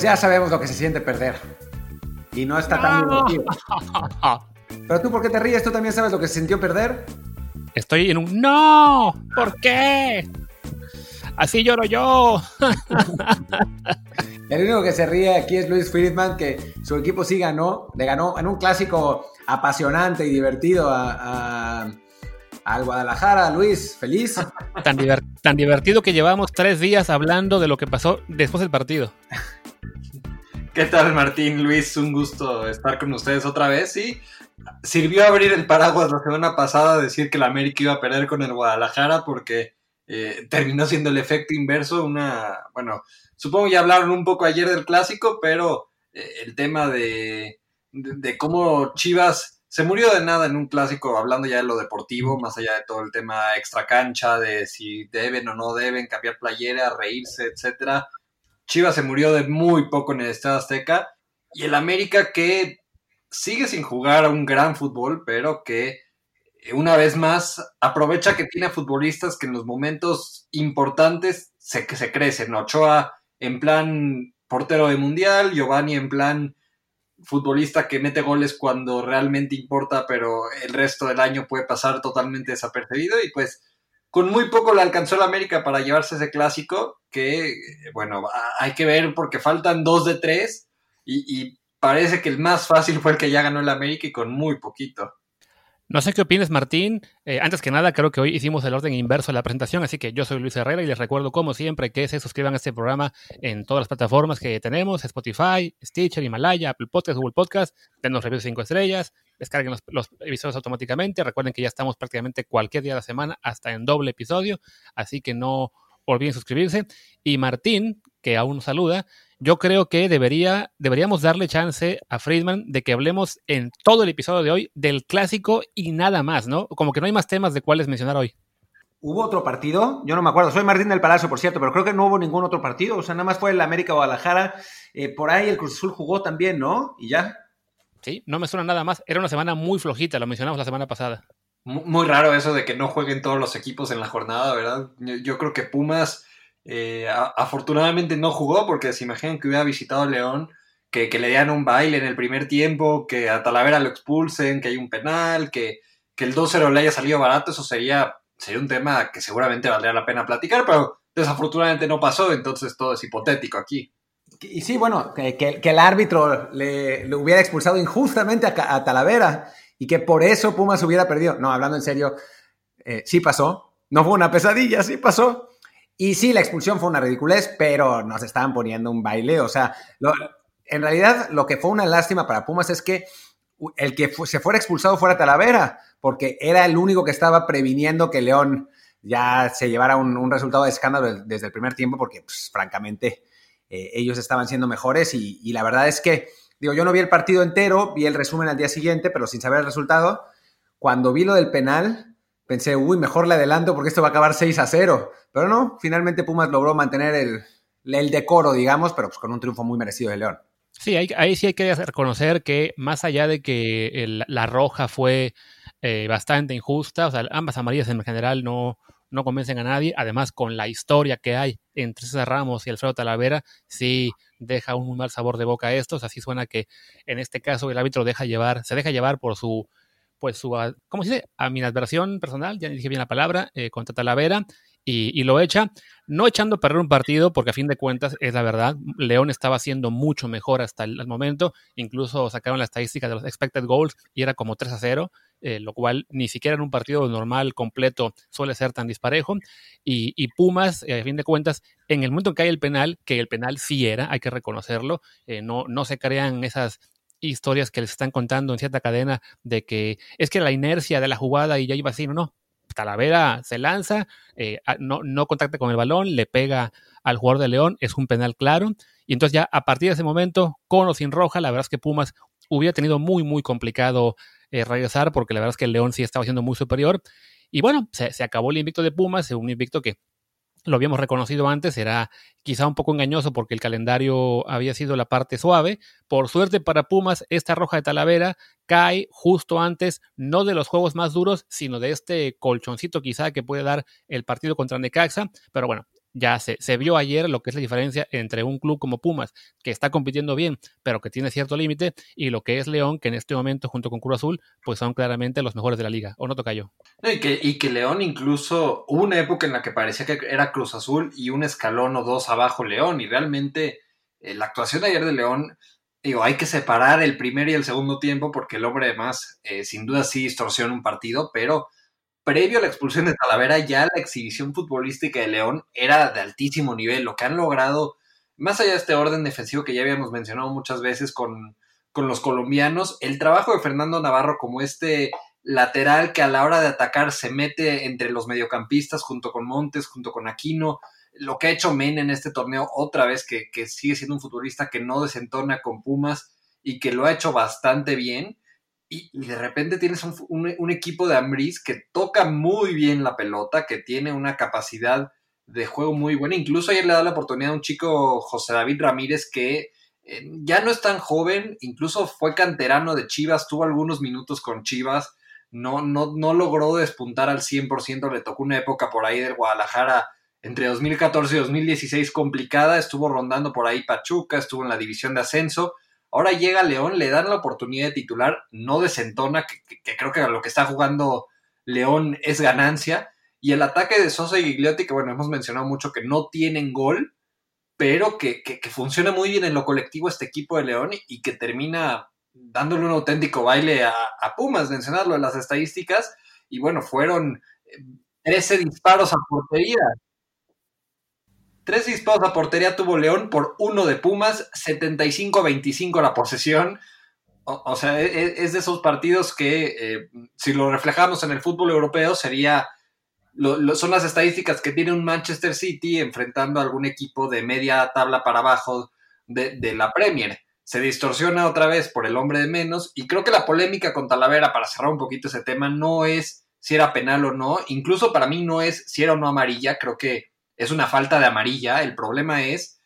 Pues ya sabemos lo que se siente perder. Y no está tan divertido. Pero tú, ¿por qué te ríes? ¿Tú también sabes lo que se sintió perder? Estoy en un no. ¿Por qué? Así lloro yo. El único que se ríe aquí es Luis Friedman, que su equipo sí ganó, le ganó en un clásico apasionante y divertido a, al Guadalajara. Luis, feliz. Tan, tan divertido que llevamos tres días hablando de lo que pasó después del partido. ¿Qué tal, Martín? Luis, un gusto estar con ustedes otra vez. Sí, sirvió abrir el paraguas la semana pasada, decir que la América iba a perder con el Guadalajara porque eh, terminó siendo el efecto inverso. Una, bueno, supongo ya hablaron un poco ayer del clásico, pero eh, el tema de, de, cómo Chivas se murió de nada en un clásico, hablando ya de lo deportivo, más allá de todo el tema extra cancha, de si deben o no deben cambiar playera, reírse, etcétera. Chivas se murió de muy poco en el Estado Azteca. Y el América que sigue sin jugar a un gran fútbol, pero que eh, una vez más aprovecha que tiene futbolistas que en los momentos importantes se, crecen. Ochoa en plan portero de mundial, Giovanni en plan futbolista que mete goles cuando realmente importa, pero el resto del año puede pasar totalmente desapercibido. Y pues con muy poco le alcanzó el América para llevarse ese clásico que, bueno, hay que ver porque faltan dos de tres y, parece que el más fácil fue el que ya ganó el América y con muy poquito. No sé qué opinas, Martín. Eh, antes que nada, creo que hoy hicimos el orden inverso de la presentación, así que yo soy Luis Herrera y les recuerdo, como siempre, que se suscriban a este programa en todas las plataformas que tenemos: Spotify, Stitcher, Himalaya, Apple Podcast, Google Podcast. Denos reviews 5 estrellas, descarguen los, episodios automáticamente. Recuerden que ya estamos prácticamente cualquier día de la semana, hasta en doble episodio, así que no olviden suscribirse. Y Martín, que aún nos saluda, yo creo que debería, deberíamos darle chance a Friedman de que hablemos en todo el episodio de hoy del clásico y nada más, ¿no? Como que no hay más temas de cuáles mencionar hoy. ¿Hubo otro partido? Yo no me acuerdo. Soy Martín del Palacio, por cierto, pero creo que no hubo ningún otro partido. O sea, nada más fue el América Guadalajara. Eh, por ahí el Cruz Azul jugó también, ¿no? Y ya. Sí, no me suena nada más. Era una semana muy flojita, lo mencionamos la semana pasada. Muy raro eso de que no jueguen todos los equipos en la jornada, ¿verdad? Yo creo que Pumas eh, afortunadamente no jugó porque se imaginan que hubiera visitado a León, que, le dieran un baile en el primer tiempo, que a Talavera lo expulsen, que hay un penal, que, que el 2-0 le haya salido barato, eso sería, sería un tema que seguramente valdría la pena platicar, pero desafortunadamente no pasó, entonces todo es hipotético aquí. Y sí, bueno, que, el árbitro le, hubiera expulsado injustamente a, Talavera y que por eso Pumas hubiera perdido. No, hablando en serio, eh, sí pasó. No fue una pesadilla, sí pasó. Y sí, la expulsión fue una ridiculez, pero nos estaban poniendo un baile. O sea, en realidad lo que fue una lástima para Pumas es que el que se fuera expulsado fuera Talavera, porque era el único que estaba previniendo que León ya se llevara un, resultado de escándalo desde el primer tiempo, porque pues, francamente eh, ellos estaban siendo mejores y, y, la verdad es que, digo, yo no vi el partido entero, vi el resumen al día siguiente, pero sin saber el resultado. Cuando vi lo del penal, pensé, uy, mejor le adelanto porque esto va a acabar 6 a 0. Pero no, finalmente Pumas logró mantener el, el decoro, digamos, pero pues con un triunfo muy merecido de León. Sí, ahí, sí hay que reconocer que más allá de que la roja fue eh, bastante injusta, o sea, ambas amarillas en general no, no convencen a nadie, además con la historia que hay entre César Ramos y Alfredo Talavera, sí deja un mal sabor de boca a estos, así suena que en este caso el árbitro deja llevar, se deja llevar por su pues su, ¿cómo se dice? Aminadversión personal, ya dije bien la palabra, eh, contra Talavera, y, lo echa, no echando a perder un partido, porque a fin de cuentas es la verdad, León estaba haciendo mucho mejor hasta el, momento, incluso sacaron la estadística de los expected goals y era como 3 a 0, eh, lo cual ni siquiera en un partido normal, completo, suele ser tan disparejo, y, Pumas, eh, a fin de cuentas, en el momento en que hay el penal, que el penal sí era, hay que reconocerlo, no, no se crean esas historias que les están contando en cierta cadena de que es que la inercia de la jugada y ya iba así, no, no. Talavera se lanza, eh, no, no contacta con el balón, le pega al jugador de León, es un penal claro. Y entonces ya a partir de ese momento, con o sin roja, la verdad es que Pumas hubiera tenido muy, muy complicado eh, regresar porque la verdad es que el León sí estaba siendo muy superior. Y bueno, se, se acabó el invicto de Pumas, un invicto que lo habíamos reconocido antes, era quizá un poco engañoso porque el calendario había sido la parte suave. Por suerte para Pumas, esta roja de Talavera cae justo antes, no de los juegos más duros, sino de este colchoncito quizá que puede dar el partido contra Necaxa. Pero bueno, ya se, se vio ayer lo que es la diferencia entre un club como Pumas, que está compitiendo bien, pero que tiene cierto límite, y lo que es León, que en este momento, junto con Cruz Azul, pues son claramente los mejores de la liga. ¿O no toca yo? y, que, y que León incluso hubo una época en la que parecía que era Cruz Azul y un escalón o dos abajo León, y realmente eh, la actuación de ayer de León digo, hay que separar el primer y el segundo tiempo porque el hombre además eh, sin duda sí distorsiona un partido, pero previo a la expulsión de Talavera, ya la exhibición futbolística de León era de altísimo nivel. Lo que han logrado, más allá de este orden defensivo que ya habíamos mencionado muchas veces con, con los colombianos, el trabajo de Fernando Navarro como este lateral que a la hora de atacar se mete entre los mediocampistas junto con Montes, junto con Aquino, lo que ha hecho Men en este torneo otra vez, que, que sigue siendo un futbolista que no desentona con Pumas y que lo ha hecho bastante bien y, de repente tienes un, equipo de Ambris que toca muy bien la pelota, que tiene una capacidad de juego muy buena. Incluso ayer le da la oportunidad a un chico, José David Ramírez, que eh, ya no es tan joven, incluso fue canterano de Chivas, tuvo algunos minutos con Chivas, no, no, no logró despuntar al 100%, le tocó una época por ahí del Guadalajara entre 2014 y 2016 complicada, estuvo rondando por ahí Pachuca, estuvo en la división de ascenso, Ahora llega León, le dan la oportunidad de titular, no desentona, que, que, creo que lo que está jugando León es ganancia. Y el ataque de Sosa y Gigliotti, que bueno, hemos mencionado mucho que no tienen gol, pero que, que, funciona muy bien en lo colectivo este equipo de León y que termina dándole un auténtico baile a, a Pumas, mencionarlo en las estadísticas. Y bueno, fueron 13 eh, disparos a portería, Tres disparos a portería tuvo León por uno de Pumas, 75-25 la posesión. O, sea, e, e, es, de esos partidos que, eh, si lo reflejamos en el fútbol europeo, sería. son las estadísticas que tiene un Manchester City enfrentando a algún equipo de media tabla para abajo de, de la Premier. Se distorsiona otra vez por el hombre de menos. Y creo que la polémica con Talavera, para cerrar un poquito ese tema, no es si era penal o no. Incluso para mí no es si era o no amarilla. Creo que es una falta de amarilla. El problema es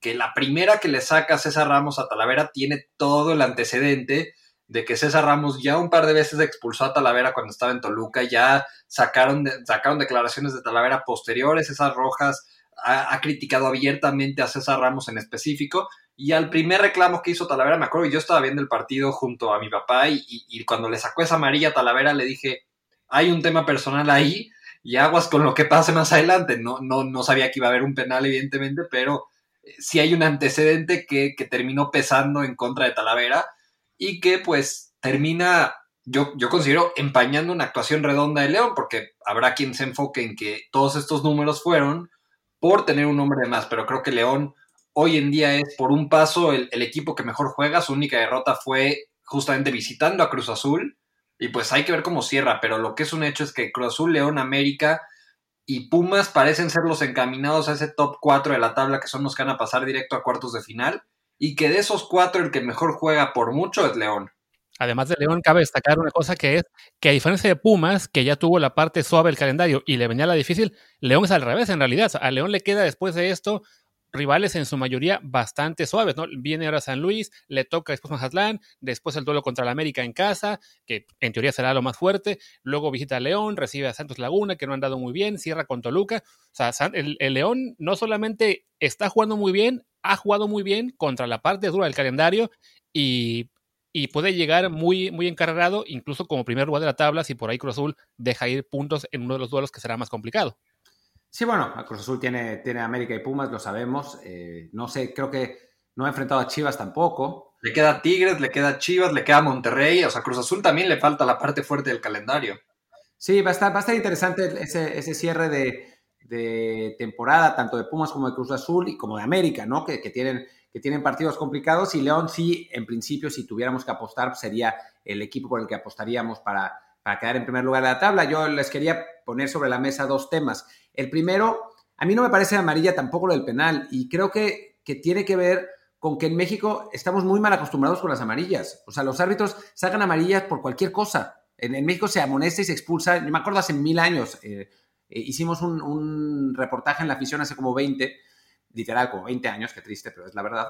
que la primera que le saca César Ramos a Talavera tiene todo el antecedente de que César Ramos ya un par de veces expulsó a Talavera cuando estaba en Toluca, ya sacaron, sacaron declaraciones de Talavera posteriores, esas rojas, ha, criticado abiertamente a César Ramos en específico, y al primer reclamo que hizo Talavera, me acuerdo, yo estaba viendo el partido junto a mi papá, y, y cuando le sacó esa amarilla a Talavera le dije, hay un tema personal ahí, y aguas con lo que pase más adelante. No, no, no sabía que iba a haber un penal, evidentemente, pero eh, sí hay un antecedente que, terminó pesando en contra de Talavera y que pues termina, yo, yo considero, empañando una actuación redonda de León, porque habrá quien se enfoque en que todos estos números fueron por tener un hombre de más, pero creo que León hoy en día es por un paso el, el equipo que mejor juega, su única derrota fue justamente visitando a Cruz Azul y pues hay que ver cómo cierra, pero lo que es un hecho es que Cruz Azul, León, América y Pumas parecen ser los encaminados a ese top 4 de la tabla, que son los que van a pasar directo a cuartos de final, y que de esos cuatro el que mejor juega por mucho es León. Además de León, cabe destacar una cosa que es que a diferencia de Pumas, que ya tuvo la parte suave del calendario y le venía la difícil, León es al revés en realidad. A León le queda después de esto rivales en su mayoría bastante suaves, ¿no? Viene ahora San Luis, le toca después Mazatlán, después el duelo contra la América en casa, que en teoría será lo más fuerte, luego visita a León, recibe a Santos Laguna, que no han dado muy bien, cierra con Toluca, o sea, el, León no solamente está jugando muy bien, ha jugado muy bien contra la parte dura del calendario y, puede llegar muy, muy encarregado, incluso como primer lugar de la tabla, si por ahí Cruz Azul deja ir puntos en uno de los duelos que será más complicado. Sí, bueno, Cruz Azul tiene, tiene América y Pumas, lo sabemos. Eh, no sé, creo que no ha enfrentado a Chivas tampoco. Le queda Tigres, le queda Chivas, le queda Monterrey. O sea, Cruz Azul también le falta la parte fuerte del calendario. Sí, va a estar, va a estar interesante ese, ese cierre de, temporada, tanto de Pumas como de Cruz Azul y como de América, ¿no? Que, que, tienen, que tienen partidos complicados. Y León, sí, en principio, si tuviéramos que apostar, sería el equipo por el que apostaríamos para, para quedar en primer lugar de la tabla. Yo les quería poner sobre la mesa dos temas. El primero, a mí no me parece amarilla tampoco lo del penal y creo que, que tiene que ver con que en México estamos muy mal acostumbrados con las amarillas. O sea, los árbitros sacan amarillas por cualquier cosa. En, México se amonesta y se expulsa. Yo me acuerdo hace mil años, eh, eh, hicimos un, reportaje en la afición hace como 20, literal, como 20 años, qué triste, pero es la verdad.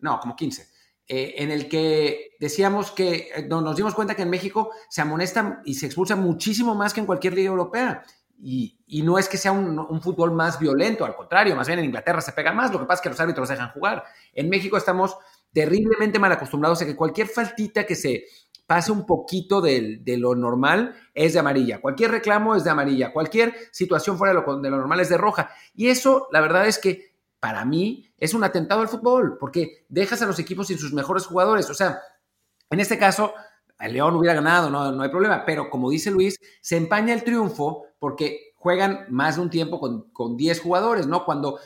No, como 15. Eh, en el que decíamos que nos dimos cuenta que en México se amonesta y se expulsa muchísimo más que en cualquier liga europea. Y, no es que sea un, fútbol más violento, al contrario, más bien en Inglaterra se pega más, lo que pasa es que los árbitros dejan jugar. En México estamos terriblemente mal acostumbrados a que cualquier faltita que se pase un poquito de, lo normal es de amarilla, cualquier reclamo es de amarilla, cualquier situación fuera de lo, de lo normal es de roja. Y eso, la verdad es que para mí es un atentado al fútbol, porque dejas a los equipos sin sus mejores jugadores. O sea, en este caso, el León hubiera ganado, no, no hay problema, pero como dice Luis, se empaña el triunfo porque juegan más de un tiempo con, 10 jugadores, ¿no? Cuando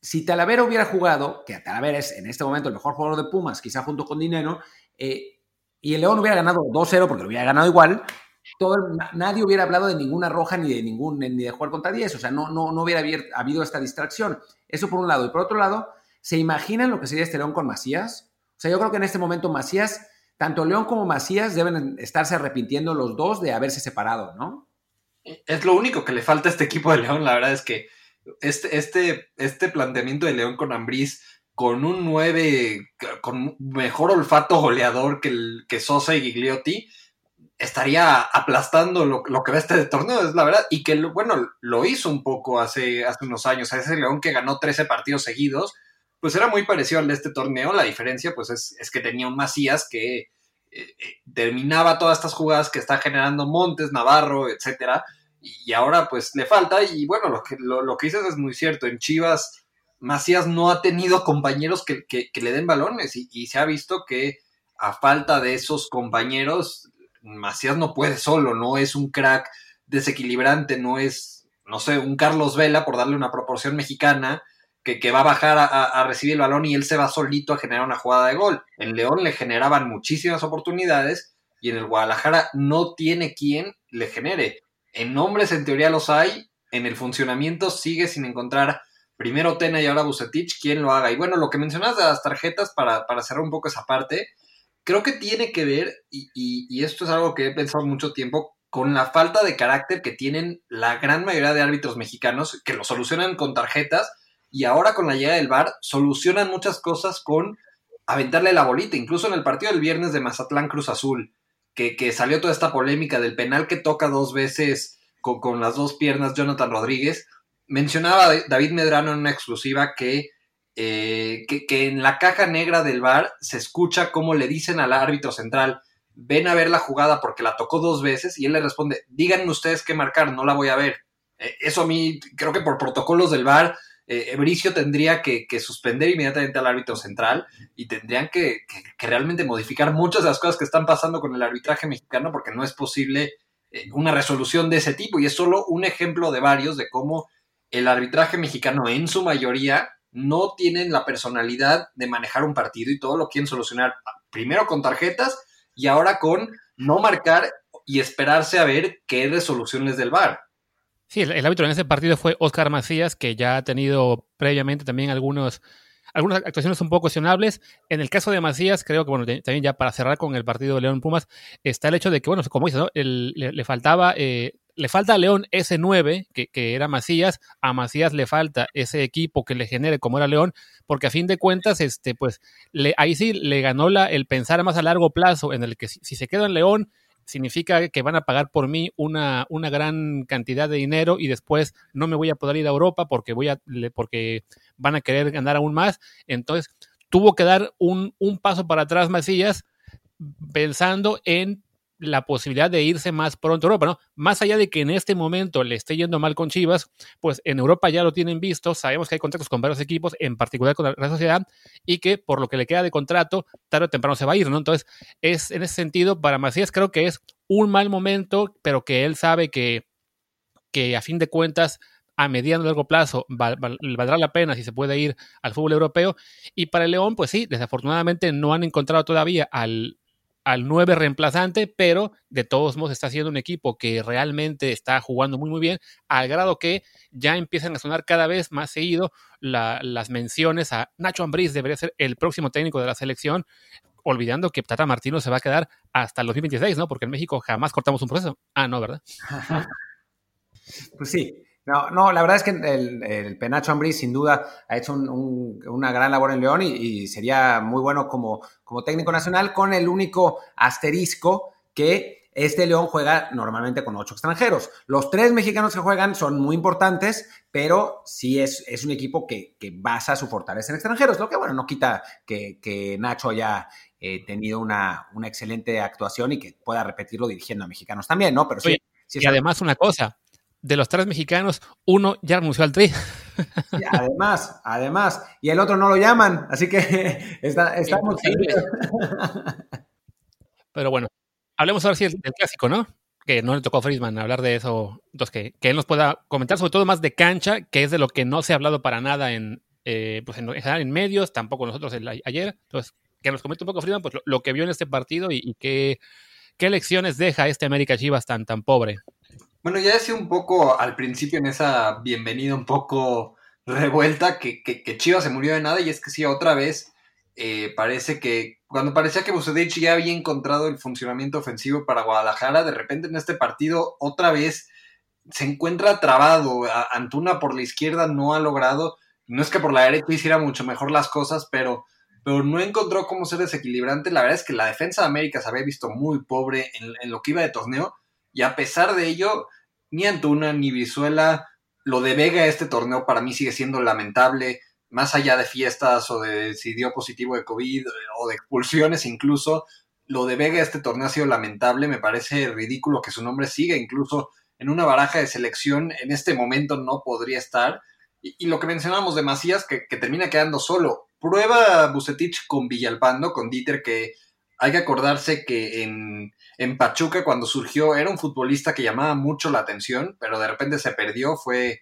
si Talavera hubiera jugado, que Talavera es en este momento el mejor jugador de Pumas, quizá junto con Dinero, eh, y el León hubiera ganado 2-0 porque lo hubiera ganado igual, todo, nadie hubiera hablado de ninguna roja ni de ningún ni de jugar contra 10, o sea, no, no, no hubiera habido esta distracción. Eso por un lado. Y por otro lado, ¿se imaginan lo que sería este León con Macías? O sea, yo creo que en este momento Macías, tanto León como Macías deben estarse arrepintiendo los dos de haberse separado, ¿no? es lo único que le falta a este equipo de León. La verdad es que este, este, este planteamiento de León con Ambriz, con un 9, con mejor olfato goleador que, que Sosa y Gigliotti, estaría aplastando lo, que va este torneo, es la verdad. Y que, bueno, lo hizo un poco hace, hace unos años. A ese León que ganó 13 partidos seguidos, pues era muy parecido al de este torneo. La diferencia, pues, es, es que tenía un Macías que terminaba todas estas jugadas que está generando Montes, Navarro, etcétera, y ahora pues le falta, y bueno, lo que, lo, que dices es muy cierto, en Chivas Macías no ha tenido compañeros que, le den balones, y, se ha visto que a falta de esos compañeros, Macías no puede solo, no es un crack desequilibrante, no es, no sé, un Carlos Vela, por darle una proporción mexicana, que, va a bajar a, recibir el balón y él se va solito a generar una jugada de gol. En León le generaban muchísimas oportunidades y en el Guadalajara no tiene quien le genere. En nombres en teoría los hay, en el funcionamiento sigue sin encontrar primero Tena y ahora Bucetich quien lo haga. Y bueno, lo que mencionas de las tarjetas, para, cerrar un poco esa parte, creo que tiene que ver, y, y esto es algo que he pensado mucho tiempo, con la falta de carácter que tienen la gran mayoría de árbitros mexicanos, que lo solucionan con tarjetas, y ahora con la llegada del VAR solucionan muchas cosas con aventarle la bolita, incluso en el partido del viernes de Mazatlán Cruz Azul, que, salió toda esta polémica del penal que toca dos veces con, las dos piernas Jonathan Rodríguez, mencionaba David Medrano en una exclusiva eh, que, que, en la caja negra del VAR se escucha cómo le dicen al árbitro central, ven a ver la jugada porque la tocó dos veces y él le responde, díganme ustedes qué marcar, no la voy a ver. Eh, eso a mí creo que por protocolos del VAR eh, tendría que, suspender inmediatamente al árbitro central y tendrían que, realmente modificar muchas de las cosas que están pasando con el arbitraje mexicano porque no es posible eh, una resolución de ese tipo y es solo un ejemplo de varios de cómo el arbitraje mexicano en su mayoría no tienen la personalidad de manejar un partido y todo lo quieren solucionar primero con tarjetas y ahora con no marcar y esperarse a ver qué resoluciones del VAR. Sí, el, árbitro en ese partido fue Oscar Macías, que ya ha tenido previamente también algunos, algunas actuaciones un poco cuestionables. En el caso de Macías, creo que, bueno, también ya para cerrar con el partido de León Pumas, está el hecho de que, bueno, como dices, ¿no? le, faltaba, eh, le falta a León ese 9, que, era Macías, a Macías le falta ese equipo que le genere como era León, porque a fin de cuentas, este, pues, le, ahí sí le ganó la, el pensar más a largo plazo, en el que si se queda en León, significa que van a pagar por mí una, una gran cantidad de dinero y después no me voy a poder ir a Europa porque, voy a, porque van a querer ganar aún más. Entonces, tuvo que dar un, un paso para atrás Macías pensando en la posibilidad de irse más pronto a Europa, ¿no? Más allá de que en este momento le esté yendo mal con Chivas, pues en Europa ya lo tienen visto, sabemos que hay contratos con varios equipos, en particular con la Sociedad, y que por lo que le queda de contrato, tarde o temprano se va a ir, ¿no? Entonces, es en ese sentido, para Macías creo que es un mal momento, pero que él sabe que, que a fin de cuentas a mediano y largo plazo valdrá la pena si se puede ir al fútbol europeo. Y para el León, pues sí, desafortunadamente no han encontrado todavía al, al 9 reemplazante, pero de todos modos está siendo un equipo que realmente está jugando muy muy bien, al grado que ya empiezan a sonar cada vez más seguido las menciones a Nacho Ambriz debería ser el próximo técnico de la selección, olvidando que Tata Martino se va a quedar hasta el 2026, ¿no? Porque en México jamás cortamos un proceso. Ah, no, ¿verdad? pues sí, no, no, la verdad es que el, Penacho Ambris sin duda ha hecho una gran labor en León y, sería muy bueno como, como, técnico nacional con el único asterisco que Este León juega normalmente con ocho extranjeros. Los tres mexicanos que juegan son muy importantes, pero sí es, es un equipo que, basa su fortaleza en extranjeros, lo que, bueno, no quita que, Nacho haya eh, tenido una, una, excelente actuación y que pueda repetirlo dirigiendo a mexicanos también, ¿no? Pero sí. y además una cosa, de los tres mexicanos, uno ya renunció al tri. además, además, y el otro no lo llaman, así que está, estamos... Pero bueno, hablemos ahora sí del, clásico, ¿no? Que no le tocó a Friedman hablar de eso, entonces que, que, él nos pueda comentar sobre todo más de cancha, que es de lo que no se ha hablado para nada en, eh, pues en, en, medios, tampoco nosotros ayer. Entonces, que nos comente un poco Friedman pues, lo, que vio en este partido y, qué, qué lecciones deja este América Chivas tan, tan pobre. Bueno, ya decía un poco al principio en esa bienvenida un poco revuelta que, que, Chivas se murió de nada y es que sí, otra vez eh, parece que cuando parecía que Bucetich ya había encontrado el funcionamiento ofensivo para Guadalajara, de repente en este partido otra vez se encuentra trabado. Antuna por la izquierda no ha logrado, no es que por la derecha hiciera mucho mejor las cosas, pero, pero no encontró cómo ser desequilibrante. La verdad es que la defensa de América se había visto muy pobre en, en lo que iba de torneo y a pesar de ello, ni Antuna ni Visuela, lo de Vega este torneo para mí sigue siendo lamentable más allá de fiestas o de si dio positivo de COVID o de expulsiones incluso, lo de Vega este torneo ha sido lamentable, me parece ridículo que su nombre siga incluso en una baraja de selección, en este momento no podría estar. Y, lo que mencionábamos de Macías, que, termina quedando solo. Prueba Bucetich con Villalpando, con Dieter, que hay que acordarse que en, en Pachuca cuando surgió era un futbolista que llamaba mucho la atención, pero de repente se perdió, fue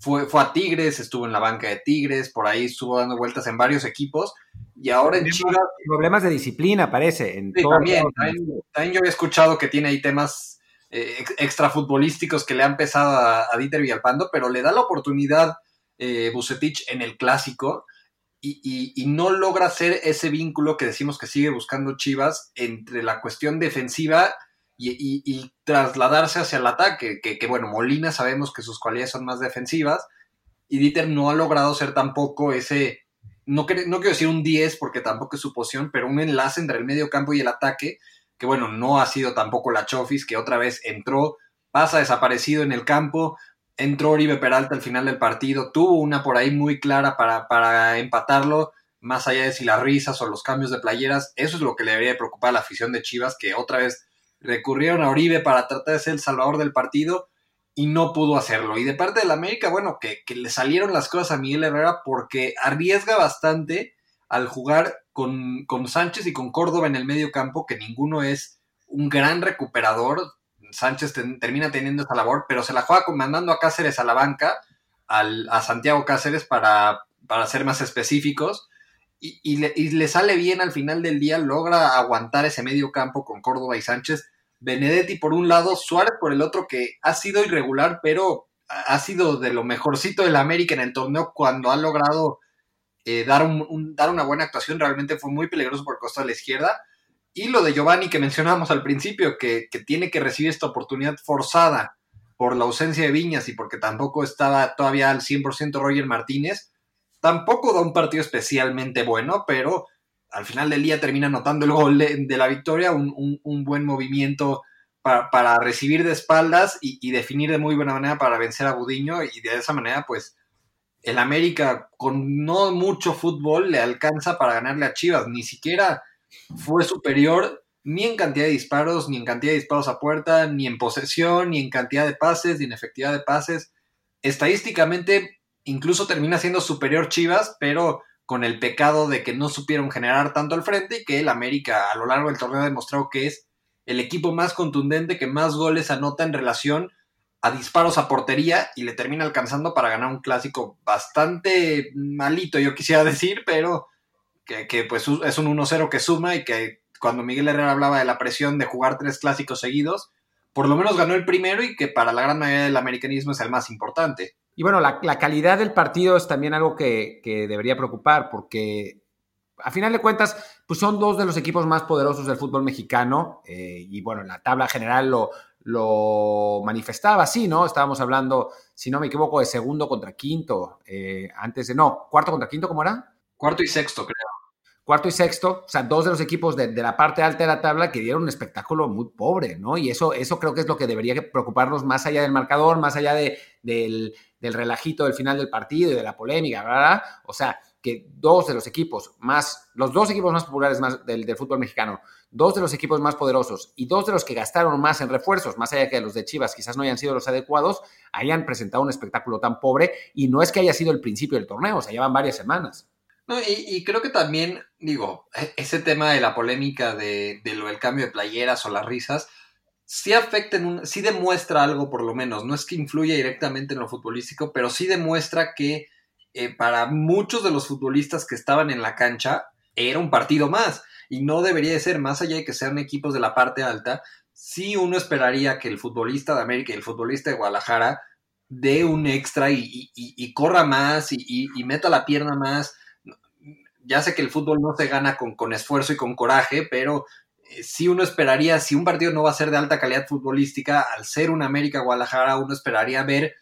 fue, fue a Tigres, estuvo en la banca de Tigres, por ahí estuvo dando vueltas en varios equipos. Y ahora en Chivas. Problemas de disciplina, parece. En también, también, yo había escuchado que tiene ahí temas eh, extrafutbolísticos que le han pesado a, a, Dieter Villalpando, pero le da la oportunidad eh, Bucetich en el clásico y, y, no logra hacer ese vínculo que decimos que sigue buscando Chivas entre la cuestión defensiva y, trasladarse hacia el ataque, que, bueno, Molina sabemos que sus cualidades son más defensivas y Dieter no ha logrado ser tampoco ese, no, no quiero decir un 10 porque tampoco es su posición, pero un enlace entre el medio campo y el ataque, que bueno, no ha sido tampoco la Chofis, que otra vez entró, pasa desaparecido en el campo, entró Oribe Peralta al final del partido, tuvo una por ahí muy clara para, para empatarlo, más allá de si las risas o los cambios de playeras, eso es lo que le debería preocupar a la afición de Chivas, que otra vez recurrieron a Oribe para tratar de ser el salvador del partido y no pudo hacerlo. Y de parte del América, bueno, que, le salieron las cosas a Miguel Herrera porque arriesga bastante al jugar con, con Sánchez y con Córdoba en el medio campo, que ninguno es un gran recuperador. Sánchez termina teniendo esa labor, pero se la juega mandando a Cáceres a la banca, al, a Santiago Cáceres para, para ser más específicos. Y, y, le, y, le, sale bien al final del día, logra aguantar ese medio campo con Córdoba y Sánchez Benedetti por un lado, Suárez por el otro, que ha sido irregular, pero ha sido de lo mejorcito del América en el torneo cuando ha logrado eh, dar, un, dar una buena actuación. Realmente fue muy peligroso por el costado de la izquierda. Y lo de Giovanni que mencionábamos al principio, que, que tiene que recibir esta oportunidad forzada por la ausencia de Viñas y porque tampoco estaba todavía al 100% Roger Martínez, tampoco da un partido especialmente bueno, pero al final del día termina anotando el gol de, la victoria, un, buen movimiento para, recibir de espaldas y, definir de muy buena manera para vencer a Budiño y de esa manera pues el América con no mucho fútbol le alcanza para ganarle a Chivas, ni siquiera fue superior ni en cantidad de disparos, ni en cantidad de disparos a puerta, ni en posesión, ni en cantidad de pases, ni en efectividad de pases. Estadísticamente incluso termina siendo superior Chivas, pero con el pecado de que no supieron generar tanto al frente y que el América a lo largo del torneo ha demostrado que es el equipo más contundente que más goles anota en relación a disparos a portería y le termina alcanzando para ganar un clásico bastante malito, yo quisiera decir, pero que, pues es un 1-0 que suma y que cuando Miguel Herrera hablaba de la presión de jugar tres clásicos seguidos, por lo menos ganó el primero y que para la gran mayoría del americanismo es el más importante. Y bueno, la, calidad del partido es también algo que, debería preocupar, porque a final de cuentas, pues son dos de los equipos más poderosos del fútbol mexicano. Eh, y bueno, la tabla general lo, lo manifestaba así, ¿no? Estábamos hablando, si no me equivoco, de segundo contra quinto. Eh, antes de. No, cuarto contra quinto, ¿cómo era? Cuarto y sexto, creo. Cuarto y sexto, o sea, dos de los equipos de, la parte alta de la tabla que dieron un espectáculo muy pobre, ¿no? Y eso, eso creo que es lo que debería preocuparnos más allá del marcador, más allá de, del, relajito del final del partido y de la polémica, ¿verdad? O sea, que dos de los equipos más, los dos equipos más populares más del, del, fútbol mexicano, dos de los equipos más poderosos y dos de los que gastaron más en refuerzos, más allá que los de Chivas quizás no hayan sido los adecuados, hayan presentado un espectáculo tan pobre y no es que haya sido el principio del torneo, o sea, llevan varias semanas. No, y, creo que también, digo, e, ese tema de la polémica de, lo del cambio de playeras o las risas, sí afecta, en un, sí demuestra algo por lo menos. No es que influya directamente en lo futbolístico, pero sí demuestra que eh, para muchos de los futbolistas que estaban en la cancha era un partido más. Y no debería de ser, más allá de que sean equipos de la parte alta, sí uno esperaría que el futbolista de América y el futbolista de Guadalajara dé un extra y, corra más y, meta la pierna más ya sé que el fútbol no se gana con, con esfuerzo y con coraje, pero eh, si uno esperaría, si un partido no va a ser de alta calidad futbolística, al ser un América Guadalajara, uno esperaría ver,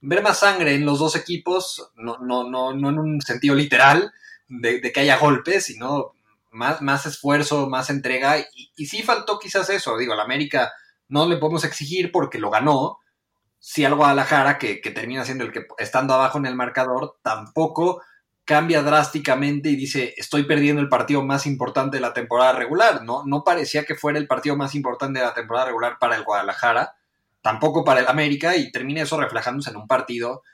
ver más sangre en los dos equipos, no, no, no, no en un sentido literal de, que haya golpes, sino más, más esfuerzo, más entrega. Y, y sí faltó quizás eso, digo, al América no le podemos exigir porque lo ganó. Si al Guadalajara, que, que termina siendo el que estando abajo en el marcador, tampoco cambia drásticamente y dice, estoy perdiendo el partido más importante de la temporada regular. No, no parecía que fuera el partido más importante de la temporada regular para el Guadalajara, tampoco para el América, y termina eso reflejándose en un partido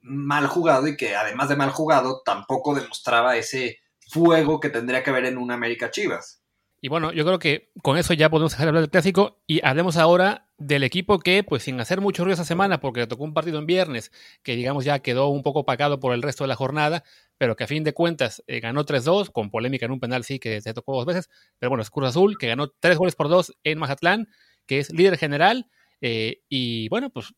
mal jugado y que además de mal jugado, tampoco demostraba ese fuego que tendría que haber en un América Chivas. Y bueno, yo creo que con eso ya podemos dejar de hablar del clásico y hablemos ahora del equipo que, pues sin hacer mucho ruido esa semana, porque le tocó un partido en viernes, que digamos ya quedó un poco opacado por el resto de la jornada, pero que a fin de cuentas eh, ganó 3-2, con polémica en un penal sí que se tocó dos veces, pero bueno, es Azul, que ganó 3 goles por 2 en Mazatlán, que es líder general, eh, y bueno, pues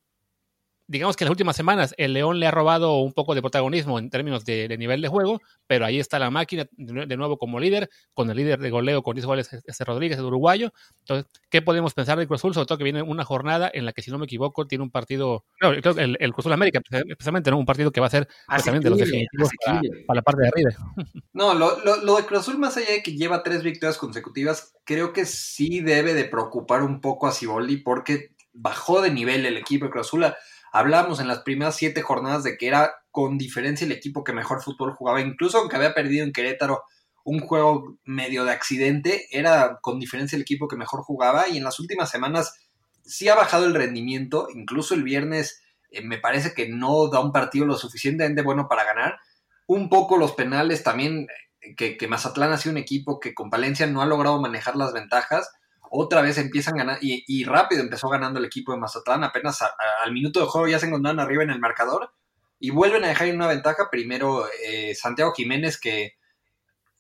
digamos que en las últimas semanas el León le ha robado un poco de protagonismo en términos de, nivel de juego, pero ahí está la máquina de nuevo como líder, con el líder de goleo con 10 goles, este Rodríguez, el uruguayo. Entonces, ¿qué podemos pensar del Cruz Azul? Sobre todo que viene una jornada en la que, si no me equivoco, tiene un partido, no, creo que el, el Cruz Azul América, especialmente, ¿no? un partido que va a ser pues, de los definitivos para, la parte de arriba. No, lo, lo, lo de Cruz Azul, más allá de que lleva tres victorias consecutivas, creo que sí debe de preocupar un poco a Ciboldi porque bajó de nivel el equipo de Cruz Azul Hablábamos en las primeras siete jornadas de que era con diferencia el equipo que mejor fútbol jugaba, incluso aunque había perdido en Querétaro un juego medio de accidente, era con diferencia el equipo que mejor jugaba. Y en las últimas semanas sí ha bajado el rendimiento, incluso el viernes eh, me parece que no da un partido lo suficientemente bueno para ganar. Un poco los penales también, eh, que, que Mazatlán ha sido un equipo que con Palencia no ha logrado manejar las ventajas otra vez empiezan ganar y, rápido empezó ganando el equipo de Mazatlán, apenas al minuto de juego ya se encontraron arriba en el marcador y vuelven a dejar una ventaja. Primero eh, Santiago Jiménez que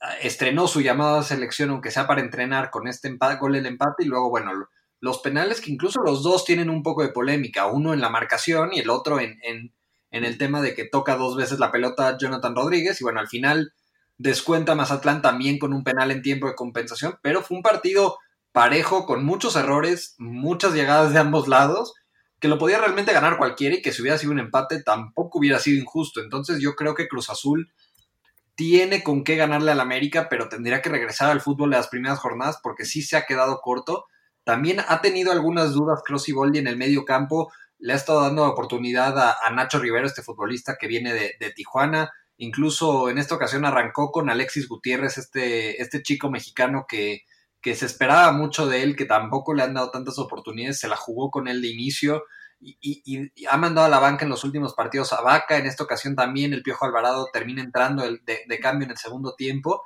ah, estrenó su llamada a selección, aunque sea para entrenar con este gol el empate y luego, bueno, los penales que incluso los dos tienen un poco de polémica, uno en la marcación y el otro en, en, en el tema de que toca dos veces la pelota Jonathan Rodríguez y bueno, al final descuenta Mazatlán también con un penal en tiempo de compensación, pero fue un partido parejo, con muchos errores, muchas llegadas de ambos lados, que lo podía realmente ganar cualquiera y que si hubiera sido un empate tampoco hubiera sido injusto. Entonces yo creo que Cruz Azul tiene con qué ganarle al América, pero tendría que regresar al fútbol de las primeras jornadas porque sí se ha quedado corto. También ha tenido algunas dudas Cross y Boldi en el medio campo. Le ha estado dando oportunidad a, Nacho Rivero, este futbolista que viene de, de, Tijuana. Incluso en esta ocasión arrancó con Alexis Gutiérrez, este, este chico mexicano que, que se esperaba mucho de él, que tampoco le han dado tantas oportunidades, se la jugó con él de inicio y, ha mandado a la banca en los últimos partidos a Vaca, en esta ocasión también el Piojo Alvarado termina entrando de, cambio en el segundo tiempo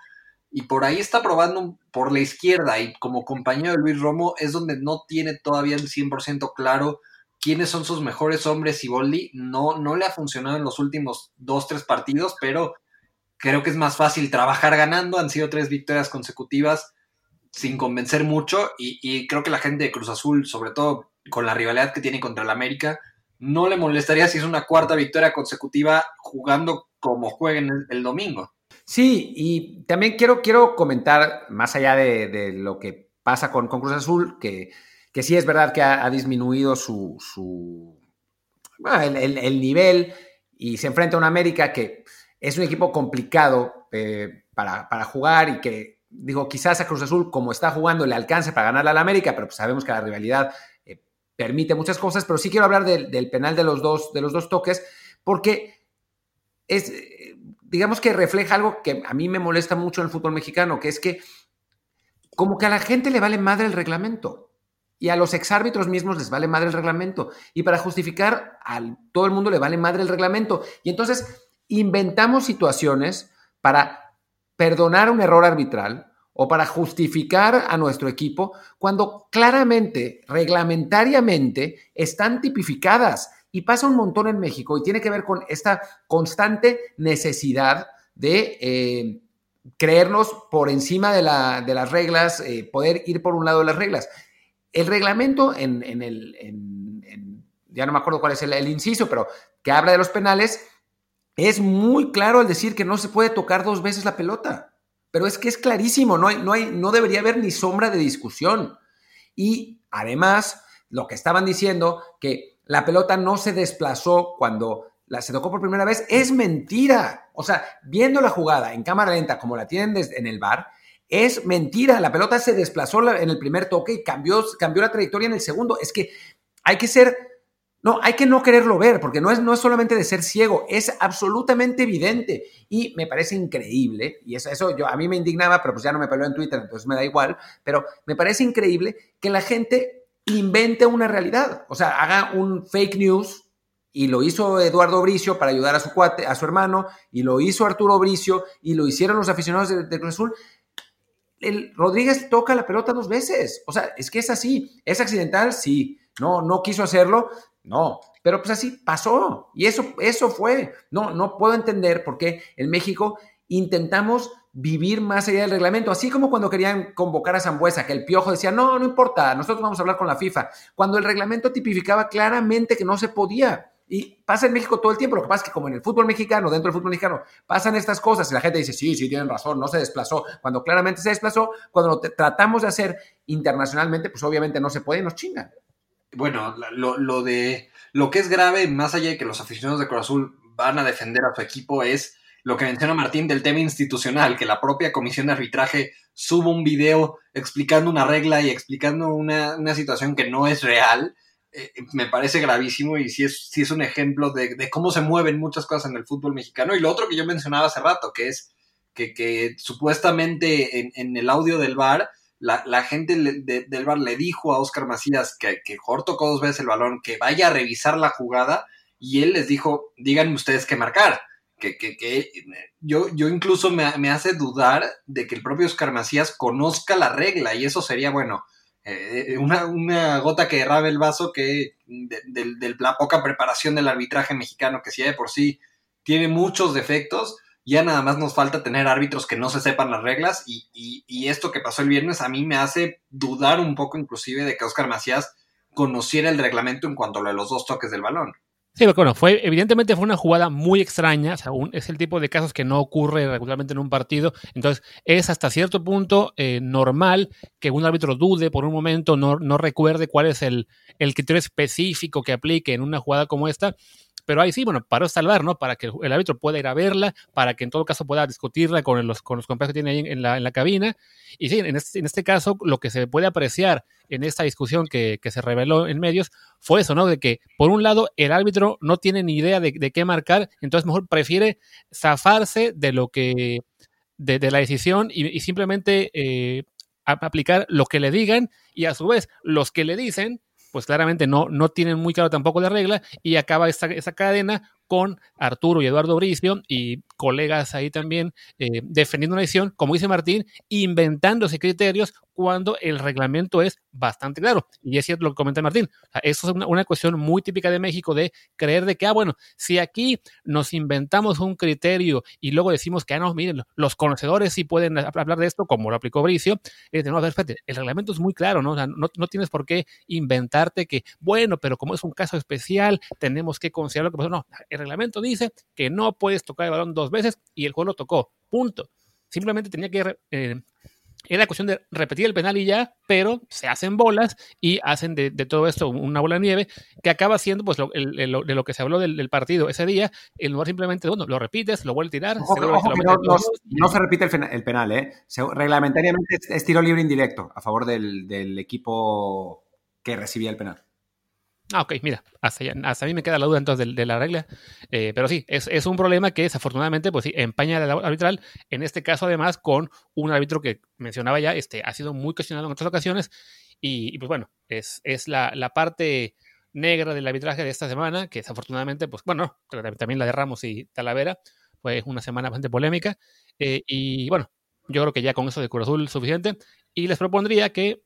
y por ahí está probando por la izquierda y como compañero de Luis Romo es donde no tiene todavía el 100% claro quiénes son sus mejores hombres y Boldi no, no le ha funcionado en los últimos dos, tres partidos, pero creo que es más fácil trabajar ganando, han sido tres victorias consecutivas sin convencer mucho y, creo que la gente de Cruz Azul, sobre todo con la rivalidad que tiene contra el América, no le molestaría si es una cuarta victoria consecutiva jugando como jueguen el, domingo. Sí, y también quiero, quiero comentar, más allá de, lo que pasa con, Cruz Azul, que, que, sí es verdad que ha, disminuido su, su el, nivel y se enfrenta a un América que es un equipo complicado. Eh, para, para jugar y que, digo, quizás a Cruz Azul, como está jugando, le alcance para ganarle al América, pero pues sabemos que la rivalidad eh, permite muchas cosas, pero sí quiero hablar del, penal de los, dos, de los dos toques, porque es, digamos que refleja algo que a mí me molesta mucho en el fútbol mexicano, que es que como que a la gente le vale madre el reglamento y a los exárbitros mismos les vale madre el reglamento y para justificar a todo el mundo le vale madre el reglamento. Y entonces inventamos situaciones para perdonar un error arbitral o para justificar a nuestro equipo cuando claramente, reglamentariamente, están tipificadas. Y pasa un montón en México y tiene que ver con esta constante necesidad de eh, creernos por encima de, las reglas, eh, poder ir por un lado de las reglas. El reglamento en, el, ya no me acuerdo cuál es el, inciso, pero que habla de los penales, es muy claro al decir que no se puede tocar dos veces la pelota. Pero es que es clarísimo, no, hay, no, hay, no debería haber ni sombra de discusión. Y además, lo que estaban diciendo, que la pelota no se desplazó cuando la, se tocó por primera vez, es mentira. O sea, viendo la jugada en cámara lenta como la tienen en el bar, es mentira. La pelota se desplazó en el primer toque y cambió, cambió la trayectoria en el segundo. Es que hay que ser, no, hay que no quererlo ver, porque no es, no es solamente de ser ciego, es absolutamente evidente. Y me parece increíble, y eso, eso yo, a mí me indignaba, pero pues ya no me peleó en Twitter, entonces me da igual, pero me parece increíble que la gente invente una realidad, o sea, haga un fake news y lo hizo Eduardo Bricio para ayudar a su cuate, a su hermano, y lo hizo Arturo Bricio, y lo hicieron los aficionados de, Cruz Azul. El Rodríguez toca la pelota dos veces. O sea, es que es así. ¿Es accidental? Sí. No, no quiso hacerlo. No. Pero pues así pasó. Y eso, eso fue. No, no puedo entender por qué en México intentamos vivir más allá del reglamento, así como cuando querían convocar a Zambuesa, que el piojo decía, no, no importa, nosotros vamos a hablar con la FIFA, cuando el reglamento tipificaba claramente que no se podía. Y pasa en México todo el tiempo. Lo que pasa es que como en el fútbol mexicano, dentro del fútbol mexicano, pasan estas cosas y la gente dice, sí, sí, tienen razón, no se desplazó. Cuando claramente se desplazó, cuando lo tratamos de hacer internacionalmente, pues obviamente no se puede y nos chingan. Bueno, lo, de lo que es grave, más allá de que los aficionados de Cruz van a defender a su equipo, es lo que menciona Martín del tema institucional, que la propia comisión de arbitraje suba un video explicando una regla y explicando una, una situación que no es real eh, me parece gravísimo y sí es, es un ejemplo de, cómo se mueven muchas cosas en el fútbol mexicano. Y lo otro que yo mencionaba hace rato, que es que, supuestamente en, el audio del bar, la, gente del bar le dijo a Oscar Macías que, que Jor tocó dos veces el balón, que vaya a revisar la jugada y él les dijo, díganme ustedes qué marcar. Que, que, yo, yo incluso me, me, hace dudar de que el propio Oscar Macías conozca la regla y eso sería, bueno, eh, una, gota que derrame el vaso que de, la poca preparación del arbitraje mexicano, que si de por sí tiene muchos defectos, ya nada más nos falta tener árbitros que no se sepan las reglas y, y, esto que pasó el viernes a mí me hace dudar un poco inclusive de que Oscar Macías conociera el reglamento en cuanto a lo de los dos toques del balón. Sí, bueno, fue, evidentemente fue una jugada muy extraña, es el tipo de casos que no ocurre regularmente en un partido, entonces es hasta cierto punto eh, normal que un árbitro dude por un momento, no, no recuerde cuál es el, el criterio específico que aplique en una jugada como esta, pero ahí sí, bueno, para salvar, ¿no? Para que el árbitro pueda ir a verla, para que en todo caso pueda discutirla con los, compañeros que tiene ahí en la, en la cabina. Y sí, en este, en este caso, lo que se puede apreciar en esta discusión que, que, se reveló en medios fue eso, ¿no? De que, por un lado, el árbitro no tiene ni idea de, de qué marcar, entonces mejor prefiere zafarse de lo que, de, la decisión y, y simplemente eh, aplicar lo que le digan y a su vez los que le dicen pues claramente no, no tienen muy claro tampoco la regla y acaba esa, esa cadena con Arturo y Eduardo Bricio y colegas ahí también eh, defendiendo una decisión, como dice Martín, inventándose criterios cuando el reglamento es bastante claro. Y es cierto lo que comenta Martín. eso es una, cuestión muy típica de México de creer de que, ah, bueno, si aquí nos inventamos un criterio y luego decimos que, ah, no, miren, los conocedores sí pueden hablar de esto, como lo aplicó Bricio, es de, no, a ver, espérate, el reglamento es muy claro, ¿no? no, no tienes por qué inventarte que, bueno, pero como es un caso especial, tenemos que considerar lo que. No, el reglamento dice que no puedes tocar el balón dos veces y el juego lo tocó. Punto. Simplemente tenía que eh, era cuestión de repetir el penal y ya, pero se hacen bolas y hacen de, todo esto una bola de nieve que acaba siendo pues lo, de lo que se habló del, partido ese día, en lugar simplemente, bueno, lo repites, lo vuelves a tirar. no, se repite el, penal, ¿eh? reglamentariamente es, tiro libre indirecto a favor del equipo que recibía el penal. Ah, ok, mira, hasta, a mí me queda la duda entonces de, la regla. Eh, pero sí, es, un problema que desafortunadamente, pues sí, empaña el arbitral. En este caso, además, con un árbitro que mencionaba ya, este, ha sido muy cuestionado en otras ocasiones. Y, pues bueno, es, es la, parte negra del arbitraje de esta semana, que desafortunadamente, pues bueno, también la de Ramos y Talavera, fue una semana bastante polémica. Eh, y bueno, yo creo que ya con eso de Cruz Azul suficiente. Y les propondría que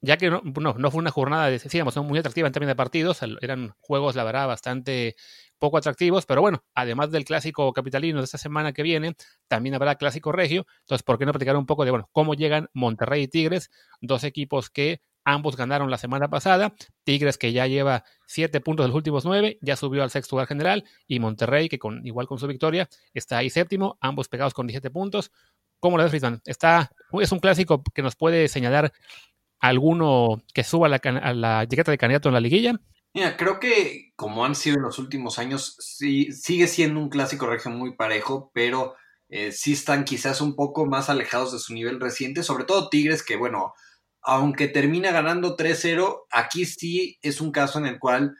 ya que no, no, fue una jornada, decíamos, muy atractiva en términos de partidos, eran juegos, la verdad, bastante poco atractivos, pero bueno, además del clásico capitalino de esta semana que viene, también habrá clásico regio, entonces, ¿por qué no platicar un poco de, bueno, cómo llegan Monterrey y Tigres, dos equipos que ambos ganaron la semana pasada, Tigres que ya lleva siete puntos de los últimos nueve, ya subió al sexto lugar general, y Monterrey que con, igual con su victoria está ahí séptimo, ambos pegados con 17 puntos, ¿Cómo lo ves, Frisman? Está, es un clásico que nos puede señalar alguno que suba a la etiqueta de candidato en la liguilla? Mira, creo que como han sido en los últimos años, sí, sigue siendo un clásico regio muy parejo, pero eh, sí están quizás un poco más alejados de su nivel reciente, sobre todo Tigres, que bueno, aunque termina ganando 3-0, aquí sí es un caso en el cual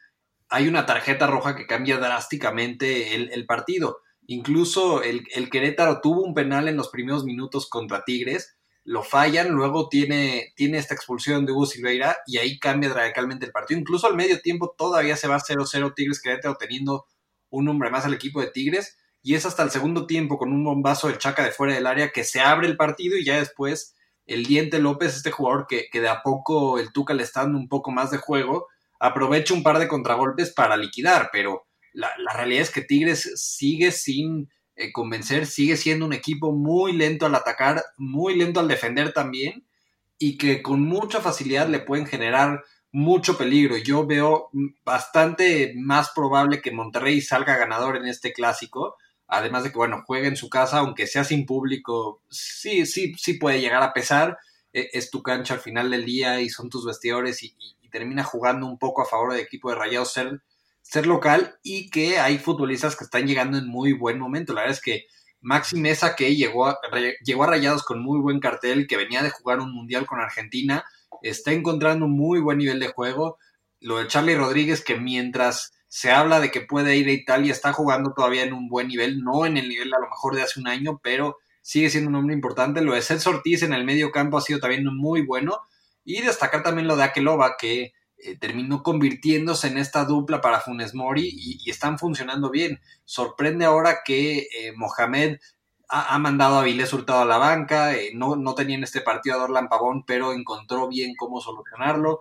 hay una tarjeta roja que cambia drásticamente el, partido. Incluso el, el, Querétaro tuvo un penal en los primeros minutos contra Tigres lo fallan, luego tiene, tiene esta expulsión de Hugo Silveira y ahí cambia radicalmente el partido. Incluso al medio tiempo todavía se va 0-0 Tigres Querétaro teniendo un hombre más al equipo de Tigres y es hasta el segundo tiempo con un bombazo de Chaca de fuera del área que se abre el partido y ya después el Diente López, este jugador que, que de a poco el Tuca le está dando un poco más de juego, aprovecha un par de contragolpes para liquidar, pero la realidad es que Tigres sigue sin eh, convencer, sigue siendo un equipo muy lento al atacar, muy lento al defender también, y que con mucha facilidad le pueden generar mucho peligro. Yo veo bastante más probable que Monterrey salga ganador en este clásico. Además de que, bueno, juegue en su casa, aunque sea sin público, sí, sí, sí puede llegar a pesar. E, es tu cancha al final del día y son tus vestidores y, y termina jugando un poco a favor del equipo de Rayados ser ser local y que hay futbolistas que están llegando en muy buen momento. La verdad es que Maxi Mesa, que llegó a, llegó a Rayados con muy buen cartel, que venía de jugar un mundial con Argentina, está encontrando muy buen nivel de juego. Lo de Charlie Rodríguez, que mientras se habla de que puede ir a Italia, está jugando todavía en un buen nivel, no en el nivel a lo mejor de hace un año, pero sigue siendo un hombre importante. Lo de Celso Ortiz en el medio campo ha sido también muy bueno. Y destacar también lo de Akeloba, que eh, terminó convirtiéndose en esta dupla para Funes Mori y, están funcionando bien. Sorprende ahora que eh, Mohamed ha, mandado a Vilés Hurtado a la banca, eh, no, no, tenía en este partido a Dorlan Pavón, pero encontró bien cómo solucionarlo.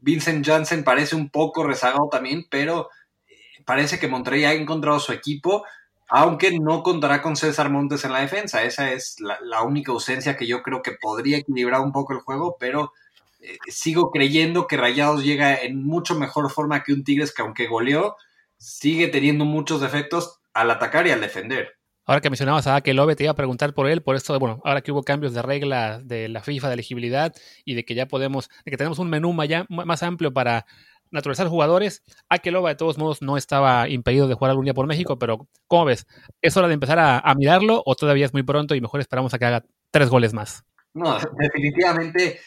Vincent Janssen parece un poco rezagado también, pero parece que Monterrey ha encontrado su equipo, aunque no contará con César Montes en la defensa. Esa es la, única ausencia que yo creo que podría equilibrar un poco el juego, pero sigo creyendo que Rayados llega en mucho mejor forma que un Tigres que aunque goleó, sigue teniendo muchos defectos al atacar y al defender. Ahora que mencionabas a Akelobe, te iba a preguntar por él, por esto, bueno, ahora que hubo cambios de regla de la FIFA de elegibilidad y de que ya podemos, de que tenemos un menú más amplio para naturalizar jugadores, Akeloba de todos modos no estaba impedido de jugar algún día por México, pero ¿cómo ves? ¿Es hora de empezar a, a mirarlo o todavía es muy pronto y mejor esperamos a que haga tres goles más? No, definitivamente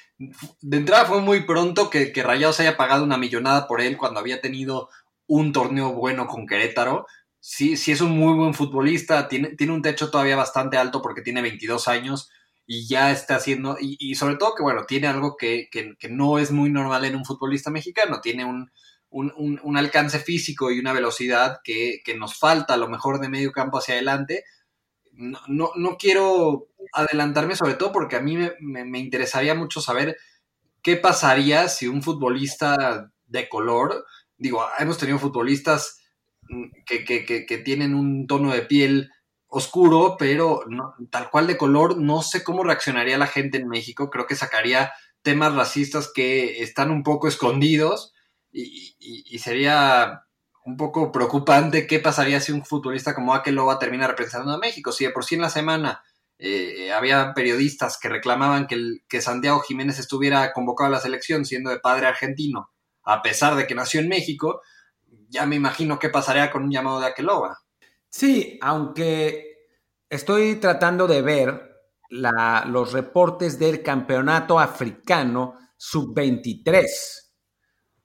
de entrada fue muy pronto que, que Rayados haya pagado una millonada por él cuando había tenido un torneo bueno con Querétaro. Sí, sí es un muy buen futbolista, tiene, tiene un techo todavía bastante alto porque tiene 22 años y ya está haciendo, y, sobre todo que bueno, tiene algo que, no es muy normal en un futbolista mexicano, tiene un, un, alcance físico y una velocidad que, nos falta a lo mejor de medio campo hacia adelante. No, no, no quiero adelantarme sobre todo porque a mí me, interesaría mucho saber qué pasaría si un futbolista de color, digo, hemos tenido futbolistas mm, que, tienen un tono de piel oscuro, pero tal cual de color, no sé cómo reaccionaría la gente en México, creo que sacaría temas racistas que están un poco escondidos y, sería un poco preocupante qué pasaría si un futbolista como Akeloba termina representando a México. Si de por sí en la semana eh, había periodistas que reclamaban que, el, que Santiago Jiménez estuviera convocado a la selección siendo de padre argentino, a pesar de que nació en México, ya me imagino qué pasaría con un llamado de Aqueloba. Sí, aunque estoy tratando de ver la, los reportes del campeonato africano sub-23,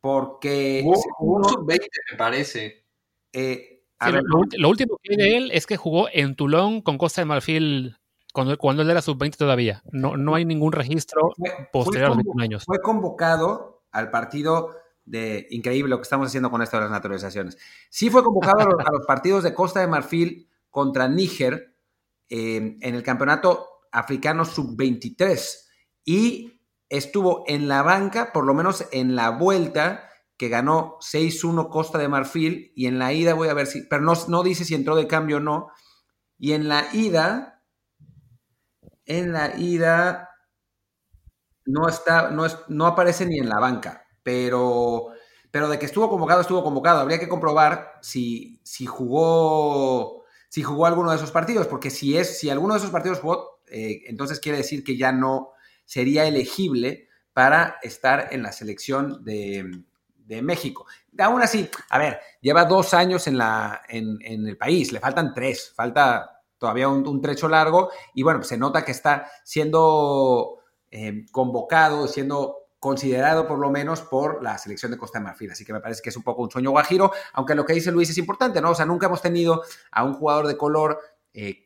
porque... Un sub-20 me parece. Eh, lo, lo, último que vi de él es que jugó en Toulon con Costa de Marfil cuando, cuando él era sub-20 todavía. No, no hay ningún registro posterior a los 21 años. Fue convocado al partido de increíble lo que estamos haciendo con esto de las naturalizaciones. Sí fue convocado a, los, partidos de Costa de Marfil contra Níger eh, en el campeonato africano sub-23 y estuvo en la banca, por lo menos en la vuelta, que ganó 6-1 Costa de Marfil y en la ida voy a ver si, pero no, no dice si entró de cambio o no, y en la ida en la ida no está, no, es, no aparece ni en la banca, pero, pero de que estuvo convocado, estuvo convocado. Habría que comprobar si, si jugó si jugó alguno de esos partidos, porque si es, si alguno de esos partidos jugó, eh, entonces quiere decir que ya no sería elegible para estar en la selección de, de México. Aún así, a ver, lleva dos años en, la, en, en el país, le faltan tres, falta todavía un, trecho largo y bueno, se nota que está siendo eh, convocado, siendo considerado por lo menos por la selección de Costa de Marfil. Así que me parece que es un poco un sueño guajiro, aunque lo que dice Luis es importante, ¿no? O sea, nunca hemos tenido a un jugador de color eh,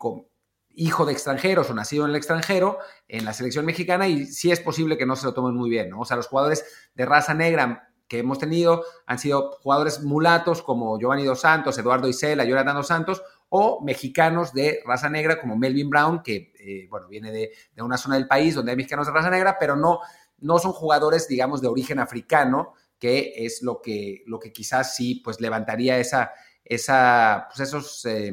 hijo de extranjeros o nacido en el extranjero en la selección mexicana y sí es posible que no se lo tomen muy bien, ¿no? O sea, los jugadores de raza negra que hemos tenido han sido jugadores mulatos como Giovanni Dos Santos, Eduardo Isela, Jonathan Dos Santos, o mexicanos de raza negra como Melvin Brown, que eh, bueno, viene de, una zona del país donde hay mexicanos de raza negra, pero no, no son jugadores, digamos, de origen africano, que es lo que, lo que quizás sí pues levantaría esa, esa, pues esos, eh,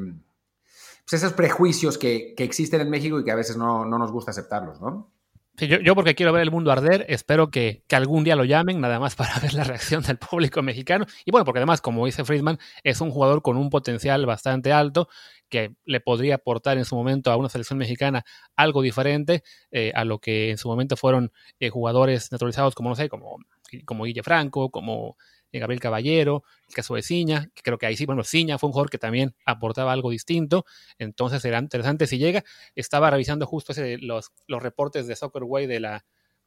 pues esos prejuicios que, que, existen en México y que a veces no, no nos gusta aceptarlos, ¿no? Yo, porque quiero ver el mundo arder, espero que, algún día lo llamen, nada más para ver la reacción del público mexicano. Y bueno, porque además, como dice Friedman, es un jugador con un potencial bastante alto que le podría aportar en su momento a una selección mexicana algo diferente eh, a lo que en su momento fueron eh, jugadores naturalizados como, no sé, como, como Guille Franco, como Gabriel Caballero, el caso de Ciña, que creo que ahí sí, bueno, Ciña fue un jugador que también aportaba algo distinto, entonces será interesante si llega. Estaba revisando justo ese, los, los reportes de Soccer Way de la,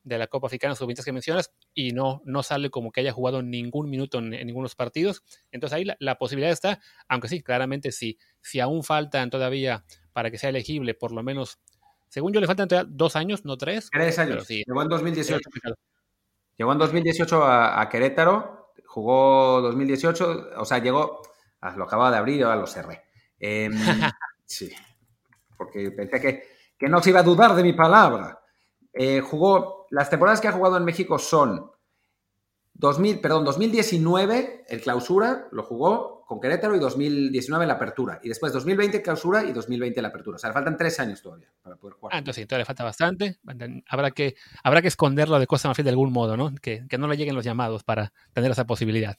de la Copa Africana sub que mencionas y no, no sale como que haya jugado ningún minuto en, ninguno de los partidos. Entonces ahí la, posibilidad está, aunque sí, claramente sí, si aún faltan todavía para que sea elegible, por lo menos, según yo le faltan todavía dos años, no tres. Tres años. Sí, Llegó en 2018. Llegó en 2018 a Querétaro jugó 2018, o sea, llegó, ah, lo acababa de abrir y ahora lo cerré. Em, sí, porque pensé que, que, no se iba a dudar de mi palabra. Eh, jugó, las temporadas que ha jugado en México son 2000, perdón, 2019, el clausura, lo jugó, con Querétaro y 2019 la apertura. Y después 2020 clausura y 2020 la apertura. O sea, le faltan tres años todavía para poder jugar. Ah, entonces sí, todavía le falta bastante. Habrá que, habrá que esconderlo de Costa Marfil de algún modo, ¿no? Que, no le lleguen los llamados para tener esa posibilidad.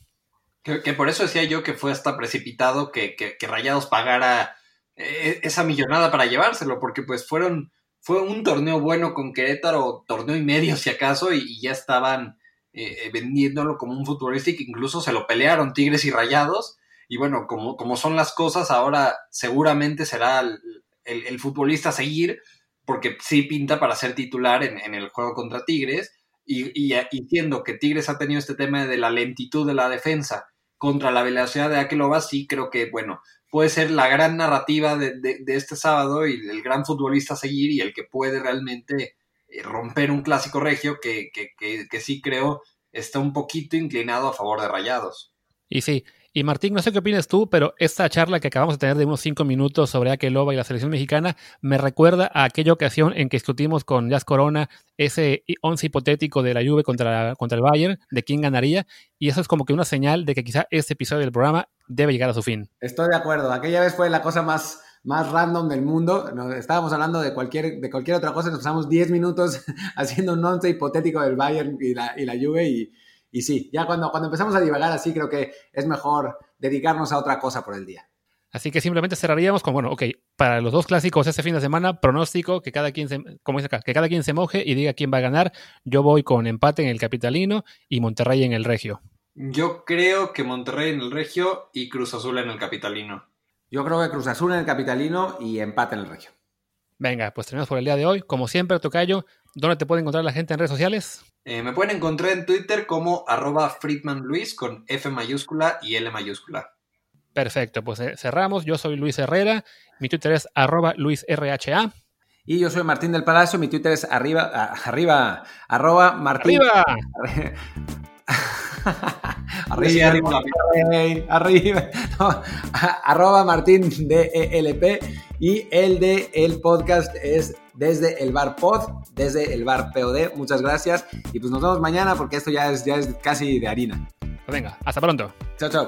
Que, por eso decía yo que fue hasta precipitado que, que Rayados pagara eh, esa millonada para llevárselo, porque pues fueron, fue un torneo bueno con Querétaro, torneo y medio si acaso, y, ya estaban eh, vendiéndolo como un futbolista y que incluso se lo pelearon Tigres y Rayados y bueno, como, como son las cosas, ahora seguramente será el, futbolista a seguir, porque sí pinta para ser titular en, el juego contra Tigres. Y, y, que Tigres ha tenido este tema de la lentitud de la defensa contra la velocidad de Akeloba, sí creo que, bueno, puede ser la gran narrativa de, este sábado y el gran futbolista a seguir y el que puede realmente eh, romper un clásico regio que, que, que sí creo está un poquito inclinado a favor de Rayados. Y sí, y Martín, no sé qué opinas tú, pero esta charla que acabamos de tener de unos cinco minutos sobre Akeloba y la selección mexicana me recuerda a aquella ocasión en que discutimos con Jazz Corona ese once hipotético de la Juve contra, contra el Bayern, de quién ganaría, y eso es como que una señal de que quizá este episodio del programa debe llegar a su fin. Estoy de acuerdo, aquella vez fue la cosa más, más random del mundo, estábamos hablando de cualquier, de cualquier otra cosa, nos pasamos 10 minutos haciendo un once hipotético del Bayern y la, y la Juve y y sí, ya cuando, cuando empezamos a divagar así, creo que es mejor dedicarnos a otra cosa por el día. Así que simplemente cerraríamos con, bueno, ok, para los dos clásicos este fin de semana, pronóstico que cada quien se, como dice acá, que cada quien se moje y diga quién va a ganar. Yo voy con empate en el Capitalino y Monterrey en el Regio. Yo creo que Monterrey en el Regio y Cruz Azul en el Capitalino. Yo creo que Cruz Azul en el Capitalino y empate en el Regio. Venga, pues terminamos por el día de hoy. Como siempre, Tocayo, ¿dónde te puede encontrar la gente en redes sociales? Eh, me pueden encontrar en Twitter como arroba Friedman con F mayúscula y L mayúscula. Perfecto, pues eh, cerramos. Yo soy Luis Herrera, mi Twitter es arroba LuisRHA. Y yo soy Martín del Palacio, mi Twitter es arriba, arriba, arroba Martín. ¡Arriba! arriba, arriba, arriba, arroba Martín DELP y el de el podcast es desde el bar pod, desde el bar POD. Muchas gracias y pues nos vemos mañana porque esto ya es, ya es casi de harina. Pues venga, hasta pronto. Chao, chao.